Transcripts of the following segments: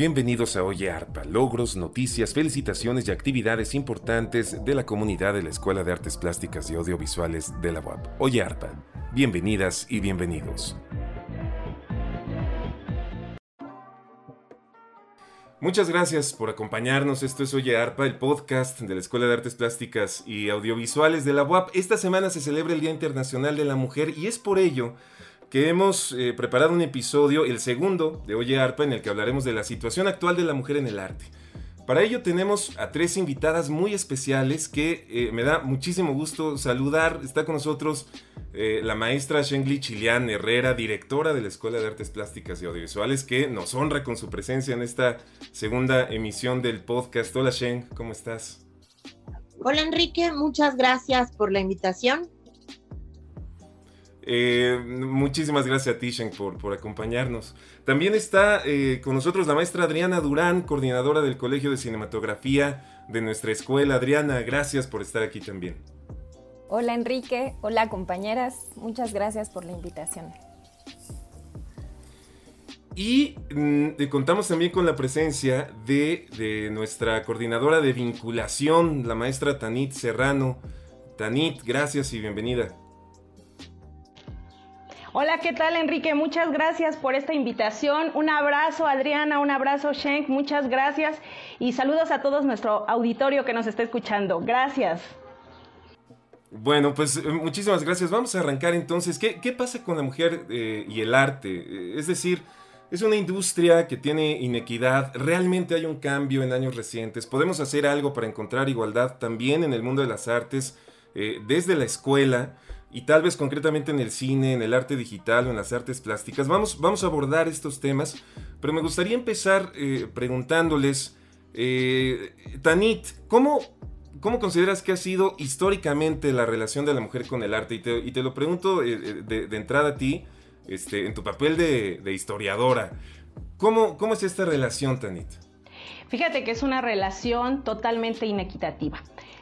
Bienvenidos a Oye Arpa, logros, noticias, felicitaciones y actividades importantes de la comunidad de la Escuela de Artes Plásticas y Audiovisuales de la UAP. Oye Arpa, bienvenidas y bienvenidos. Muchas gracias por acompañarnos. Esto es Oye Arpa, el podcast de la Escuela de Artes Plásticas y Audiovisuales de la UAP. Esta semana se celebra el Día Internacional de la Mujer y es por ello hemos eh, preparado un episodio, el segundo de Oye Arpa, en el que hablaremos de la situación actual de la mujer en el arte. Para ello tenemos a tres invitadas muy especiales que eh, me da muchísimo gusto saludar. Está con nosotros eh, la maestra Shengli Chilian Herrera, directora de la Escuela de Artes Plásticas y Audiovisuales, que nos honra con su presencia en esta segunda emisión del podcast. Hola Sheng, ¿cómo estás? Hola Enrique, muchas gracias por la invitación. Eh, muchísimas gracias a ti, por, por acompañarnos. También está eh, con nosotros la maestra Adriana Durán, coordinadora del Colegio de Cinematografía de nuestra escuela. Adriana, gracias por estar aquí también. Hola Enrique, hola compañeras, muchas gracias por la invitación. Y mm, contamos también con la presencia de, de, nuestra coordinadora de vinculación, la maestra Tanit Serrano. Tanit, gracias y bienvenida. Hola, ¿qué tal Enrique? Muchas gracias por esta invitación. Un abrazo Adriana, un abrazo Shenk, muchas gracias y saludos a todos nuestro auditorio que nos está escuchando. Gracias. Bueno, pues eh, muchísimas gracias. Vamos a arrancar entonces. ¿Qué, qué pasa con la mujer eh, y el arte? Eh, es decir, es una industria que tiene inequidad. Realmente hay un cambio en años recientes. Podemos hacer algo para encontrar igualdad también en el mundo de las artes, desde la escuela y tal vez concretamente en el cine, en el arte digital o en las artes plásticas. Vamos, vamos a abordar estos temas, pero me gustaría empezar eh, preguntándoles, eh, Tanit, ¿cómo, ¿cómo consideras que ha sido históricamente la relación de la mujer con el arte? Y te, lo pregunto eh, de, entrada a ti, este, en tu papel de, historiadora. ¿Cómo, ¿Cómo es esta relación, Tanit? Fíjate que es una relación totalmente inequitativa.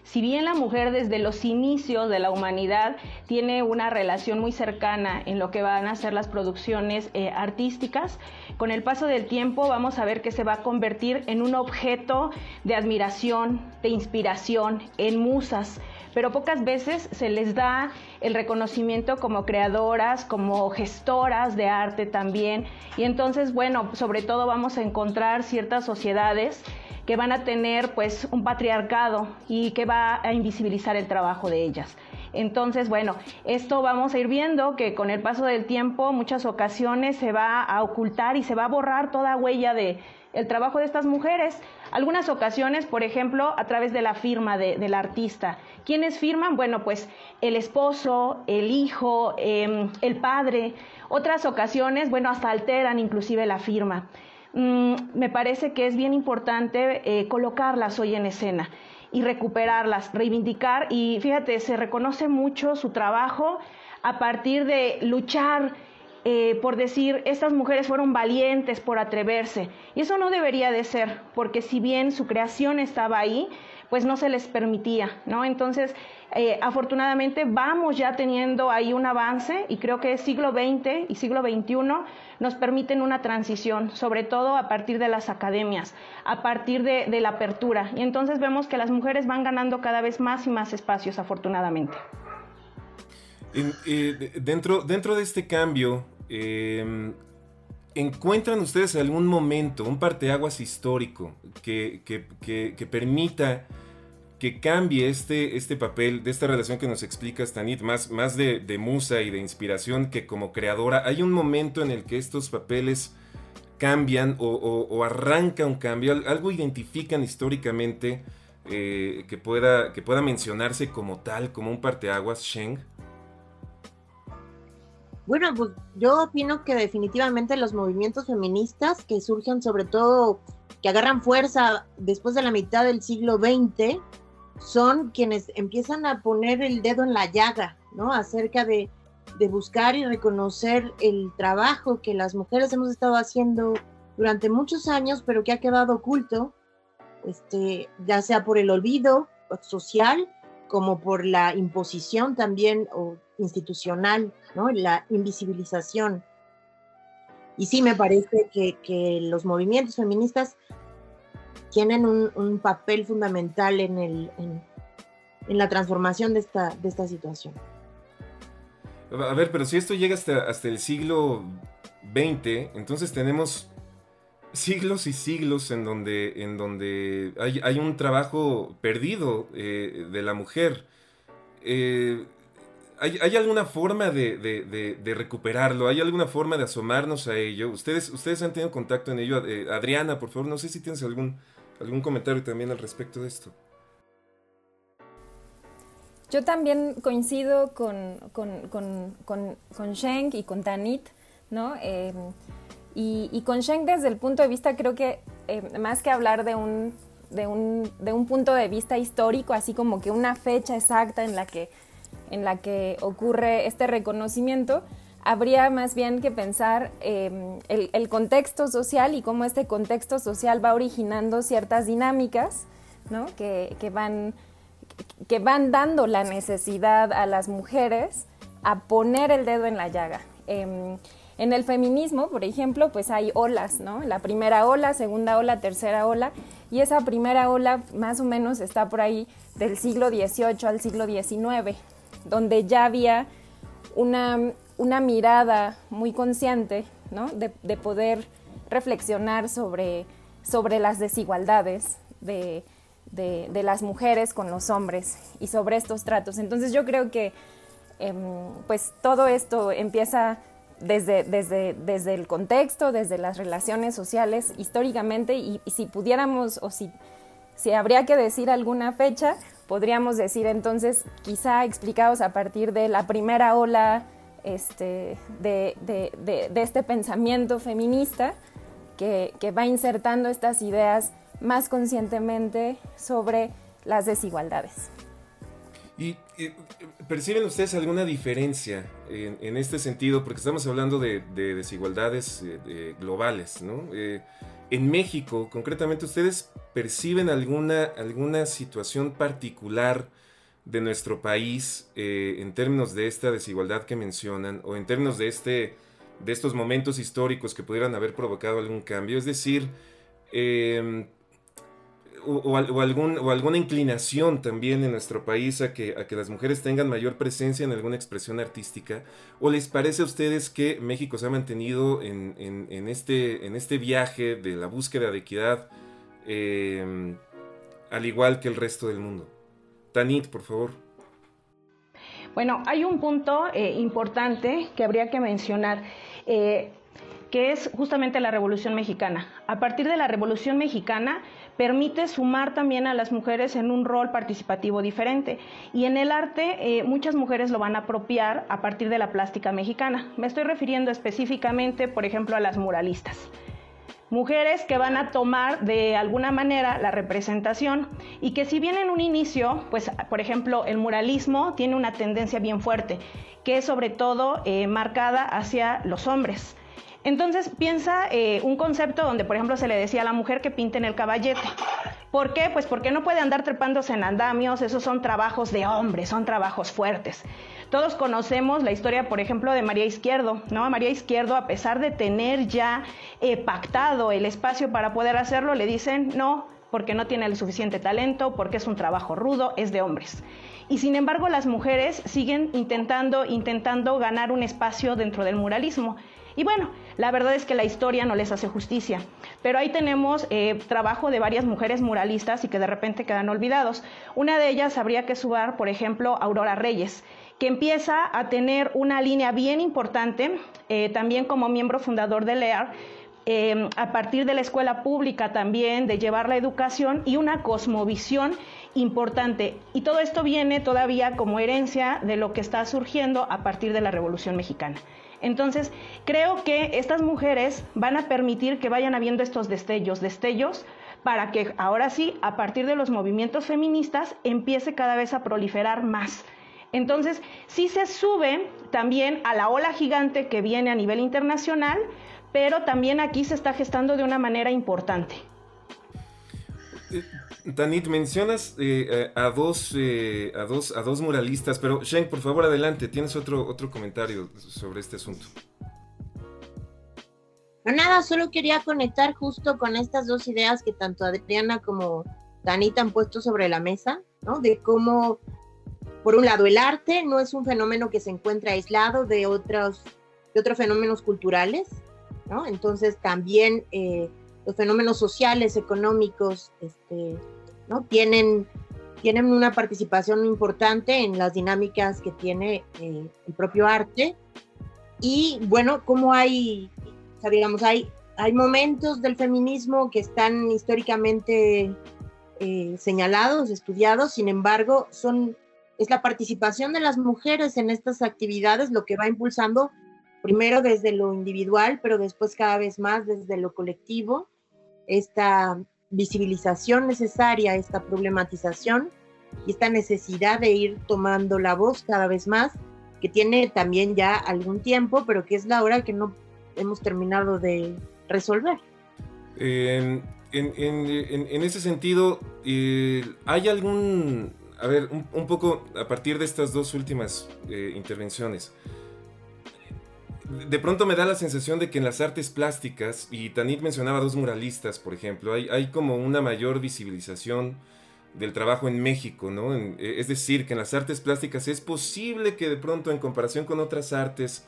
Si bien la mujer desde los inicios de la humanidad tiene una relación muy cercana en lo que van a ser las producciones eh, artísticas, con el paso del tiempo vamos a ver que se va a convertir en un objeto de admiración, de inspiración, en musas pero pocas veces se les da el reconocimiento como creadoras, como gestoras de arte también. Y entonces, bueno, sobre todo vamos a encontrar ciertas sociedades que van a tener pues un patriarcado y que va a invisibilizar el trabajo de ellas. Entonces, bueno, esto vamos a ir viendo que con el paso del tiempo muchas ocasiones se va a ocultar y se va a borrar toda huella de el trabajo de estas mujeres. Algunas ocasiones, por ejemplo, a través de la firma del artista. ¿Quiénes firman? Bueno, pues el esposo, el hijo, em, el padre. Otras ocasiones, bueno, hasta alteran inclusive la firma. Mm, me parece que es bien importante eh, colocarlas hoy en escena y recuperarlas, reivindicar y fíjate, se reconoce mucho su trabajo a partir de luchar eh, por decir, estas mujeres fueron valientes por atreverse. Y eso no debería de ser, porque si bien su creación estaba ahí, pues no se les permitía, ¿no? Entonces, eh, afortunadamente vamos ya teniendo ahí un avance y creo que siglo XX y siglo XXI nos permiten una transición, sobre todo a partir de las academias, a partir de, la apertura. Y entonces vemos que las mujeres van ganando cada vez más y más espacios, afortunadamente. Eh, dentro, dentro de este cambio, em, ¿encuentran ustedes algún momento, un parteaguas histórico que, que permita que cambie este, este papel de esta relación que nos explica Stanit, más, más de, musa y de inspiración que como creadora. Hay un momento en el que estos papeles cambian o, arranca un cambio, algo identifican históricamente eh, que, pueda, que pueda mencionarse como tal, como un parteaguas, Sheng. Bueno, pues yo opino que definitivamente los movimientos feministas que surgen sobre todo, que agarran fuerza después de la mitad del siglo XX, son quienes empiezan a poner el dedo en la llaga, ¿no? Acerca de, buscar y reconocer el trabajo que las mujeres hemos estado haciendo durante muchos años, pero que ha quedado oculto, este, ya sea por el olvido social como por la imposición también o institucional, ¿no? La invisibilización. Y sí me parece que, los movimientos feministas tienen un, papel fundamental en, el, en, la transformación de esta, de esta situación. A ver, pero si esto llega hasta, hasta el siglo XX, entonces tenemos siglos y siglos en donde, en donde hay, un trabajo perdido eh, de la mujer. Eh, ¿hay, alguna forma de, recuperarlo? ¿Hay alguna forma de asomarnos a ello? ¿Ustedes, ustedes han tenido contacto en ello? Eh, Adriana, por favor, no sé si tienes algún, algún comentario también al respecto de esto. Yo también coincido con, con, con, con, Schenk y con Tanit, ¿no? Em, y, con Schenk desde el punto de vista, creo que em, más que hablar de un, de, un, de un punto de vista histórico, así como que una fecha exacta en la que, en la que ocurre este reconocimiento, habría más bien que pensar em, el, contexto social y cómo este contexto social va originando ciertas dinámicas ¿no? que, que van que van dando la necesidad a las mujeres a poner el dedo en la llaga. Em, en el feminismo, por ejemplo, pues hay olas, ¿no? La primera ola, segunda ola, tercera ola, y esa primera ola más o menos está por ahí del siglo XVIII al siglo XIX, donde ya había una, mirada muy consciente, ¿no? De, poder reflexionar sobre, sobre las desigualdades de, de, las mujeres con los hombres y sobre estos tratos. Entonces yo creo que em, pues todo esto empieza desde, desde, desde, el contexto, desde las relaciones sociales históricamente y, si pudiéramos o si, si habría que decir alguna fecha, podríamos decir entonces quizá explicados a partir de la primera ola este, de, este pensamiento feminista que, va insertando estas ideas más conscientemente sobre las desigualdades. ¿Y, perciben ustedes alguna diferencia en, este sentido? Porque estamos hablando de, desigualdades eh, globales, ¿no? Eh, en México, concretamente, ¿ustedes perciben alguna, alguna situación particular de nuestro país eh, en términos de esta desigualdad que mencionan o en términos de, este, de estos momentos históricos que pudieran haber provocado algún cambio? Es decir, o, algún, o alguna inclinación también en nuestro país a que, a que las mujeres tengan mayor presencia en alguna expresión artística? ¿O les parece a ustedes que México se ha mantenido en, en, este, en este viaje de la búsqueda de equidad em, al igual que el resto del mundo? Tanit, por favor. Bueno, hay un punto eh, importante que habría que mencionar. Eh, que es justamente la Revolución Mexicana. A partir de la Revolución Mexicana permite sumar también a las mujeres en un rol participativo diferente. Y en el arte eh, muchas mujeres lo van a apropiar a partir de la plástica mexicana. Me estoy refiriendo específicamente, por ejemplo, a las muralistas. Mujeres que van a tomar de alguna manera la representación y que si bien en un inicio, pues por ejemplo el muralismo tiene una tendencia bien fuerte, que es sobre todo eh, marcada hacia los hombres. Entonces piensa eh, un concepto donde, por ejemplo, se le decía a la mujer que pinte en el caballete. ¿Por qué? Pues porque no puede andar trepándose en andamios, esos son trabajos de hombres, son trabajos fuertes. Todos conocemos la historia, por ejemplo, de María Izquierdo, ¿no? María Izquierdo, a pesar de tener ya eh, pactado el espacio para poder hacerlo, le dicen no, porque no tiene el suficiente talento, porque es un trabajo rudo, es de hombres. Y sin embargo, las mujeres siguen intentando, intentando ganar un espacio dentro del muralismo. Y bueno, la verdad es que la historia no les hace justicia. Pero ahí tenemos eh, trabajo de varias mujeres muralistas y que de repente quedan olvidados. Una de ellas habría que subar, por ejemplo, Aurora Reyes que empieza a tener una línea bien importante, eh, también como miembro fundador de LEAR, eh, a partir de la escuela pública también, de llevar la educación y una cosmovisión importante. Y todo esto viene todavía como herencia de lo que está surgiendo a partir de la Revolución Mexicana. Entonces, creo que estas mujeres van a permitir que vayan habiendo estos destellos, destellos para que ahora sí, a partir de los movimientos feministas, empiece cada vez a proliferar más. Entonces, sí se sube también a la ola gigante que viene a nivel internacional, pero también aquí se está gestando de una manera importante. Tanit, mencionas eh, eh, a, dos, eh, a, dos, a dos muralistas, pero Shen, por favor, adelante, tienes otro, otro comentario sobre este asunto. nada, solo quería conectar justo con estas dos ideas que tanto Adriana como Danita han puesto sobre la mesa, ¿no? De cómo, por un lado, el arte no es un fenómeno que se encuentra aislado de otros, de otros fenómenos culturales, ¿no? Entonces también eh, los fenómenos sociales, económicos, este, ¿no? Tienen, tienen una participación importante en las dinámicas que tiene eh, el propio arte. Y bueno, como hay digamos, hay, hay momentos del feminismo que están históricamente eh, señalados, estudiados, sin embargo, son, es la participación de las mujeres en estas actividades lo que va impulsando primero desde lo individual, pero después cada vez más desde lo colectivo, esta visibilización necesaria, esta problematización y esta necesidad de ir tomando la voz cada vez más, que tiene también ya algún tiempo, pero que es la hora que no hemos terminado de resolver. en, ese sentido, eh, ¿hay algún, a ver, un, poco a partir de estas dos últimas eh, intervenciones? De pronto me da la sensación de que en las artes plásticas, y Tanit mencionaba dos muralistas, por ejemplo, hay, como una mayor visibilización del trabajo en México, ¿no? es decir, que en las artes plásticas es posible que de pronto en comparación con otras artes,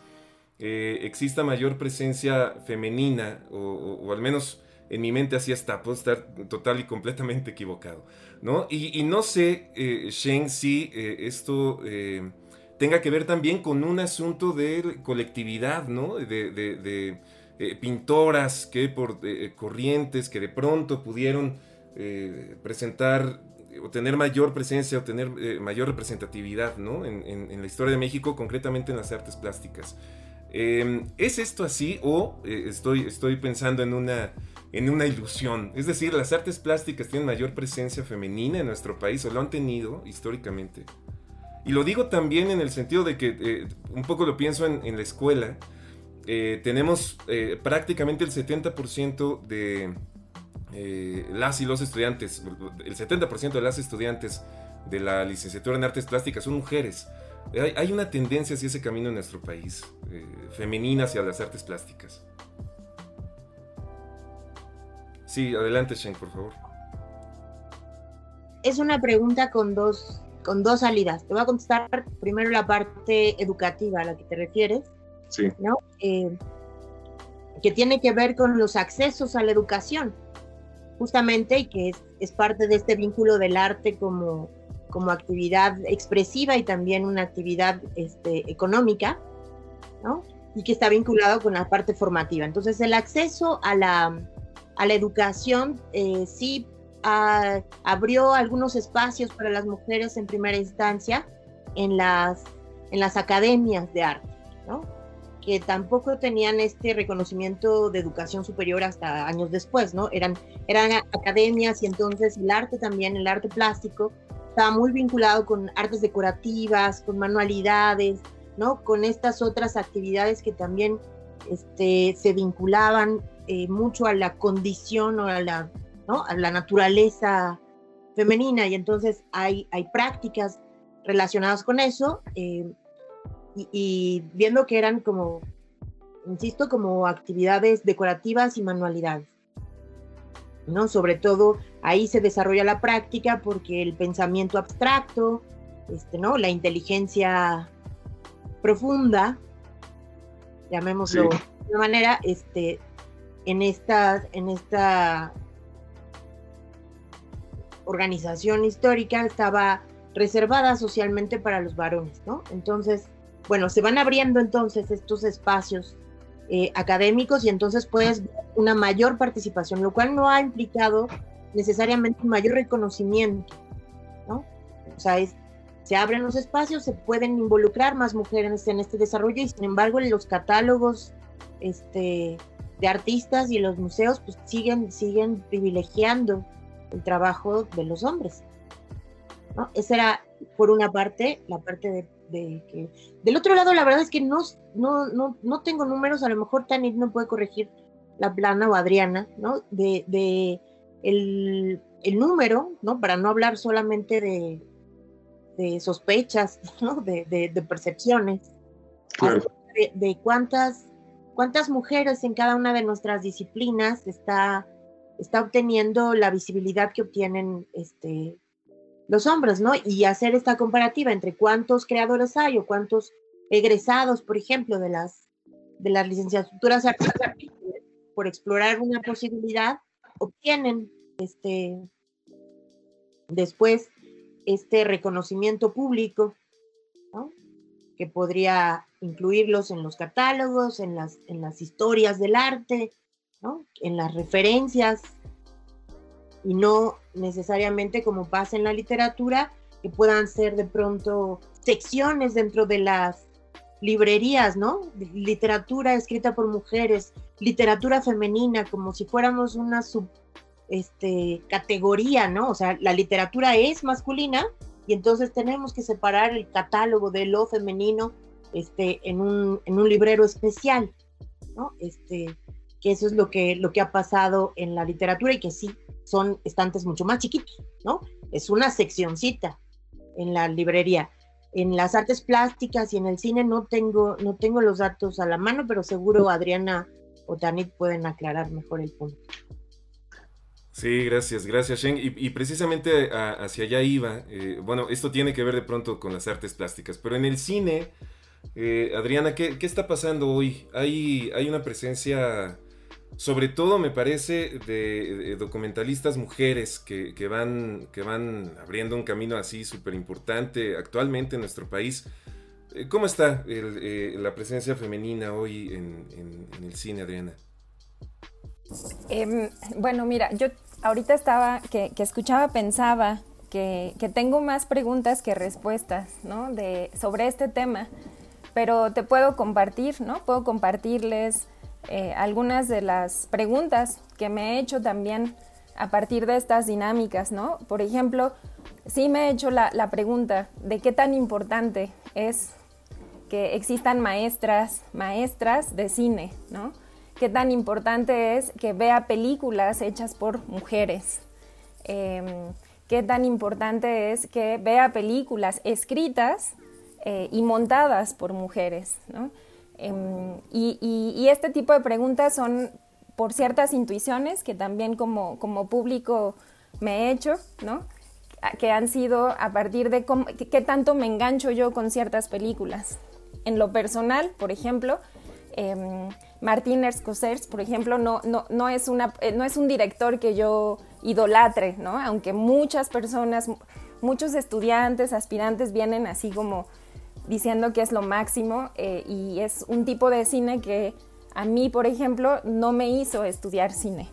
eh, exista mayor presencia femenina, o, al menos en mi mente así está, puedo estar total y completamente equivocado, ¿no? Y, no sé, eh, Shen, si eh, esto eh, tenga que ver también con un asunto de colectividad, ¿no? De, pintoras que por corrientes que de pronto pudieron presentar o tener mayor presencia o tener mayor representatividad, ¿no? en la historia de México, concretamente en las artes plásticas. Em, ¿Es esto así o eh, estoy, estoy pensando en una, en una ilusión? Es decir, ¿las artes plásticas tienen mayor presencia femenina en nuestro país o lo han tenido históricamente? Y lo digo también en el sentido de que eh, un poco lo pienso en, la escuela. Eh, tenemos prácticamente el 70% de las y los estudiantes, el 70% de las estudiantes de la licenciatura en artes plásticas son mujeres. Hay, una tendencia hacia ese camino en nuestro país, eh, femenina hacia las artes plásticas. Sí, adelante, Shen, por favor. Es una pregunta con dos, con dos salidas. Te voy a contestar primero la parte educativa a la que te refieres. Sí. ¿no? Eh, que tiene que ver con los accesos a la educación, justamente, y que es, es parte de este vínculo del arte como, como actividad expresiva y también una actividad este, económica, ¿no? Y que está vinculado con la parte formativa. Entonces, el acceso a la, a la educación eh, sí abrió algunos espacios para las mujeres en primera instancia en las, en las academias de arte, ¿no? que tampoco tenían este reconocimiento de educación superior hasta años después, ¿no? Eran, eran academias y entonces el arte también, el arte plástico, estaba muy vinculado con artes decorativas, con manualidades, ¿no? Con estas otras actividades que también este, se vinculaban eh, mucho a la condición o a la, ¿no? a la naturaleza femenina y entonces hay, hay prácticas relacionadas con eso eh, y, y viendo que eran como, insisto, como actividades decorativas y manualidades. ¿no? Sobre todo ahí se desarrolla la práctica porque el pensamiento abstracto, este, ¿no? La inteligencia profunda, llamémoslo de una manera, este, en esta, en esta organización histórica estaba reservada socialmente para los varones, ¿no? Entonces, bueno, se van abriendo entonces estos espacios eh, académicos y entonces puedes ver una mayor participación, lo cual no ha implicado necesariamente un mayor reconocimiento, ¿no? O sea, se abren los espacios, se pueden involucrar más mujeres en este desarrollo y sin embargo los catálogos este, de artistas y los museos pues siguen, siguen privilegiando el trabajo de los hombres. ¿no? Esa era, por una parte, la parte de que... Del otro lado, la verdad es que no, no, no, no tengo números, a lo mejor Tanit no puede corregir la plana o Adriana, ¿no? De, de el, el, número, ¿no? Para no hablar solamente de, de sospechas, ¿no? De, de, percepciones. De, cuántas, cuántas mujeres en cada una de nuestras disciplinas está, está obteniendo la visibilidad que obtienen este, los hombres, ¿no? Y hacer esta comparativa entre cuántos creadores hay o cuántos egresados, por ejemplo, de las, de las licenciaturas por explorar una posibilidad, obtienen este, después este reconocimiento público, ¿no? que podría incluirlos en los catálogos, en las, en las historias del arte, ¿no? en las referencias, y no necesariamente como pasa en la literatura, que puedan ser de pronto secciones dentro de las librerías, ¿no? Literatura escrita por mujeres, literatura femenina, como si fuéramos una sub este, categoría, ¿no? O sea, la literatura es masculina y entonces tenemos que separar el catálogo de lo femenino este, en, un, en un librero especial, ¿no? Este, que eso es lo que, lo que ha pasado en la literatura y que sí, son estantes mucho más chiquitos, ¿no? Es una seccioncita en la librería. En las artes plásticas y en el cine no tengo, no tengo los datos a la mano, pero seguro Adriana o Tanit pueden aclarar mejor el punto. Sí, gracias, gracias Shen. Y, precisamente hacia allá iba. Eh, bueno, esto tiene que ver de pronto con las artes plásticas, pero en el cine, eh, Adriana, ¿qué, está pasando hoy? Hay, hay una presencia, sobre todo me parece, de, documentalistas mujeres que, van, que van abriendo un camino así súper importante actualmente en nuestro país. Eh, ¿Cómo está la presencia femenina hoy en el cine, Adriana? Em, bueno, mira, yo ahorita estaba, que, escuchaba, pensaba que, tengo más preguntas que respuestas, ¿no? De, sobre este tema, pero te puedo compartir, ¿no? Puedo compartirles eh, algunas de las preguntas que me he hecho también a partir de estas dinámicas, ¿no? Por ejemplo, sí me he hecho la, la pregunta de qué tan importante es que existan maestras, maestras de cine, ¿no? qué tan importante es que vea películas hechas por mujeres. Em, qué tan importante es que vea películas escritas eh, y montadas por mujeres. Em, y, este tipo de preguntas son por ciertas intuiciones que también como, como público me he hecho, ¿no? que han sido a partir de qué tanto me engancho yo con ciertas películas. En lo personal, por ejemplo, em, Martín por ejemplo, no, no, no, es una, eh, no es un director que yo idolatre, ¿no? Aunque muchas personas, muchos estudiantes, aspirantes vienen así como diciendo que es lo máximo eh, y es un tipo de cine que a mí, por ejemplo, no me hizo estudiar cine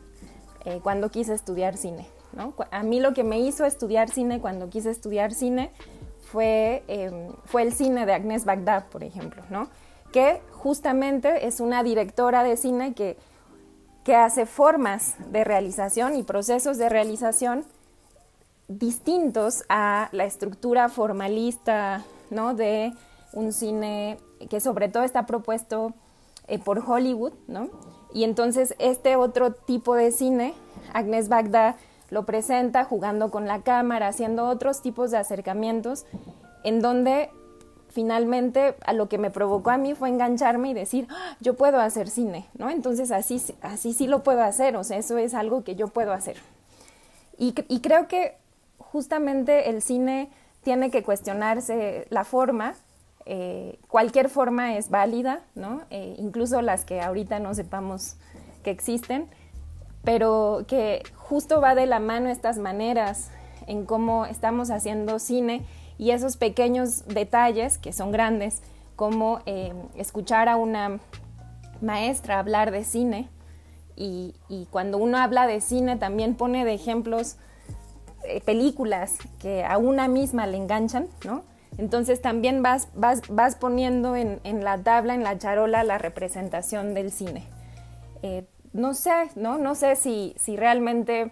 eh, cuando quise estudiar cine. ¿no? A mí lo que me hizo estudiar cine cuando quise estudiar cine fue, em, fue el cine de Agnès Bagdad, por ejemplo, ¿no? que justamente es una directora de cine que, que hace formas de realización y procesos de realización distintos a la estructura formalista ¿no? de un cine que sobre todo está propuesto eh, por Hollywood, ¿no? Y entonces este otro tipo de cine, Agnes Bagda lo presenta jugando con la cámara, haciendo otros tipos de acercamientos, en donde finalmente a lo que me provocó a mí fue engancharme y decir, ah, yo puedo hacer cine, ¿no? Entonces así, así sí lo puedo hacer, o sea, eso es algo que yo puedo hacer. Y, creo que justamente el cine tiene que cuestionarse la forma, eh, cualquier forma es válida, ¿no? Eh, incluso las que ahorita no sepamos que existen, pero que justo va de la mano estas maneras en cómo estamos haciendo cine y esos pequeños detalles que son grandes, como eh, escuchar a una maestra hablar de cine y, cuando uno habla de cine también pone de ejemplos películas que a una misma le enganchan, ¿no? Entonces también vas, vas, vas poniendo en, la tabla, en la charola, la representación del cine. Eh, no sé, ¿no? No sé si, si realmente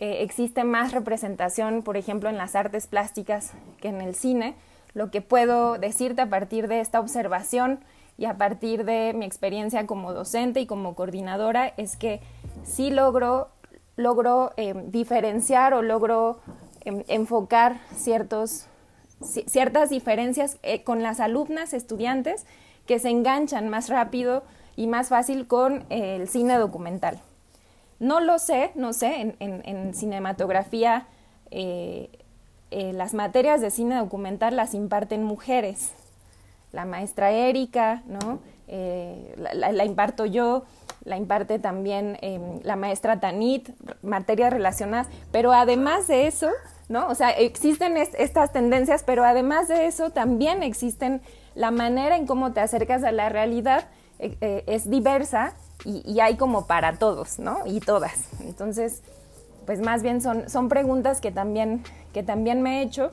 eh, existe más representación, por ejemplo, en las artes plásticas que en el cine. Lo que puedo decirte a partir de esta observación y a partir de mi experiencia como docente y como coordinadora es que sí logro, logro em, diferenciar o logro em, enfocar ciertos, ciertas diferencias eh, con las alumnas, estudiantes, que se enganchan más rápido y más fácil con el cine documental. No lo sé, no sé, en, cinematografía eh, eh, las materias de cine documental las imparten mujeres. La maestra Erika, ¿no? Eh, la, imparto yo, la imparte también em, la maestra Tanit, materias relacionadas, pero además de eso, ¿no? O sea, existen estas tendencias, pero además de eso también existen la manera en cómo te acercas a la realidad eh, es diversa y, y, hay como para todos, ¿no? Y todas. Entonces, pues más bien son, son preguntas que también, que también me he hecho.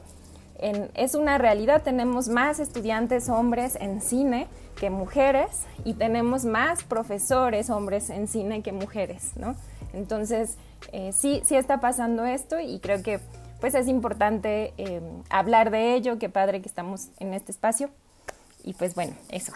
es una realidad, tenemos más estudiantes hombres en cine que mujeres y tenemos más profesores hombres en cine que mujeres, ¿no? Entonces, eh, sí, sí está pasando esto y creo que pues es importante eh, hablar de ello, qué padre que estamos en este espacio. Y pues bueno, eso.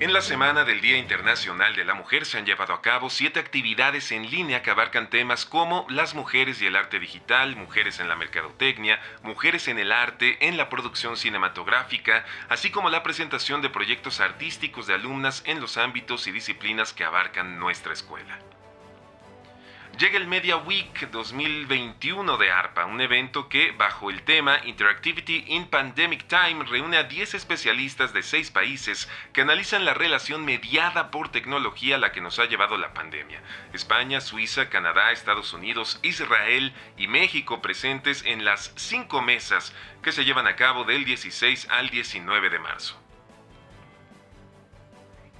En la semana del Día Internacional de la Mujer se han llevado a cabo siete actividades en línea que abarcan temas como las mujeres y el arte digital, mujeres en la mercadotecnia, mujeres en el arte, en la producción cinematográfica, así como la presentación de proyectos artísticos de alumnas en los ámbitos y disciplinas que abarcan nuestra escuela. Llega el Media Week 2021 de ARPA, un evento que, bajo el tema Interactivity in Pandemic Time, reúne a 10 especialistas de 6 países que analizan la relación mediada por tecnología a la que nos ha llevado la pandemia. España, Suiza, Canadá, Estados Unidos, Israel y México presentes en las 5 mesas que se llevan a cabo del 16 al 19 de marzo.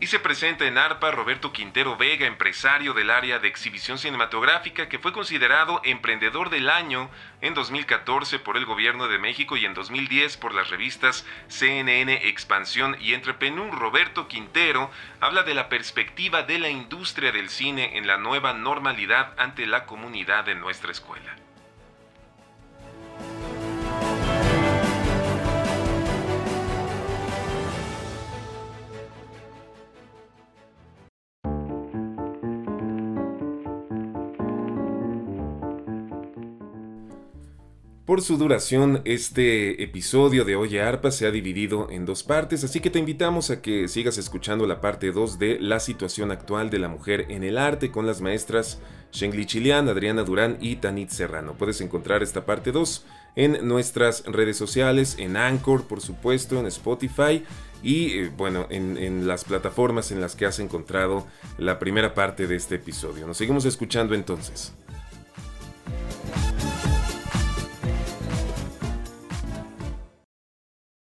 Y se presenta en ARPA Roberto Quintero Vega, empresario del área de exhibición cinematográfica, que fue considerado Emprendedor del Año en 2014 por el Gobierno de México y en 2010 por las revistas CNN Expansión y Entrepenú. Roberto Quintero habla de la perspectiva de la industria del cine en la nueva normalidad ante la comunidad de nuestra escuela. Por su duración, este episodio de Oye Arpa se ha dividido en dos partes, así que te invitamos a que sigas escuchando la parte 2 de la situación actual de la mujer en el arte con las maestras Shengli Chilian, Adriana Durán y Tanit Serrano. Puedes encontrar esta parte 2 en nuestras redes sociales, en Anchor, por supuesto, en Spotify y eh, bueno, en, en las plataformas en las que has encontrado la primera parte de este episodio. Nos seguimos escuchando entonces.